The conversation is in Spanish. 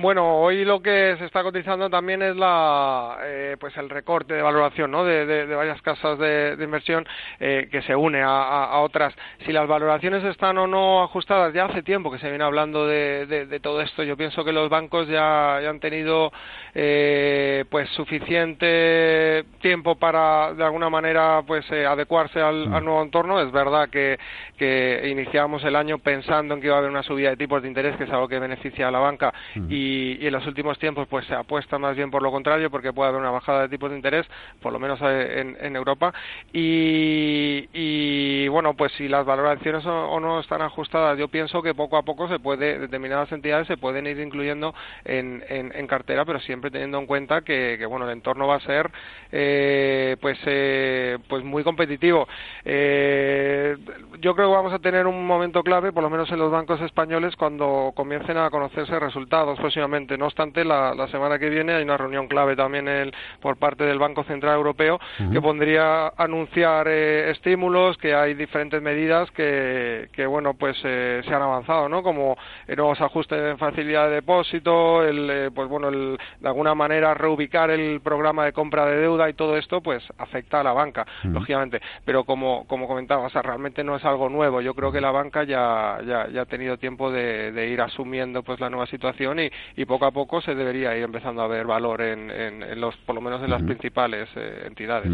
Bueno, hoy lo que se está cotizando también es la, eh, pues el recorte de valoración ¿no? de, de, de varias casas de, de inversión eh, que se une a, a, a, otras. Si las valoraciones están o no ajustadas, ya hace tiempo que se viene hablando de, todo esto. Yo pienso que los bancos ya, ya han tenido eh, pues suficiente tiempo para de alguna manera pues eh, adecuarse al, al, nuevo entorno. Es verdad que, que iniciamos el año pensando en que iba a haber una subida de tipos de interés, que es algo que beneficia a la banca y y, en los últimos tiempos pues se apuesta más bien por lo contrario porque puede haber una bajada de tipos de interés por lo menos eh, en, en Europa. Y, bueno pues si las valoraciones o, no están ajustadas yo pienso que poco a poco se puede determinadas entidades se pueden ir incluyendo en, en, cartera pero siempre teniendo en cuenta que, que bueno el entorno va a ser eh, pues eh, pues muy competitivo. Eh, yo creo que vamos a tener un momento clave por lo menos en los bancos españoles cuando comiencen a conocerse resultados. Pues próximamente. No obstante, la, la, semana que viene hay una reunión clave también el, por parte del Banco Central Europeo uh -huh. que pondría anunciar eh, estímulos, que hay diferentes medidas que, que bueno, pues eh, se han avanzado, ¿no? Como nuevos ajustes en facilidad de depósito, el, eh, pues bueno, el, de alguna manera reubicar el programa de compra de deuda y todo esto, pues afecta a la banca, uh -huh. lógicamente. Pero como, como comentaba, o sea, realmente no es algo nuevo. Yo creo que la banca ya, ya, ya ha tenido tiempo de, de ir asumiendo pues la nueva situación y, y poco a poco se debería ir empezando a ver valor en, en, en los, por lo menos en las uh -huh. principales eh, entidades.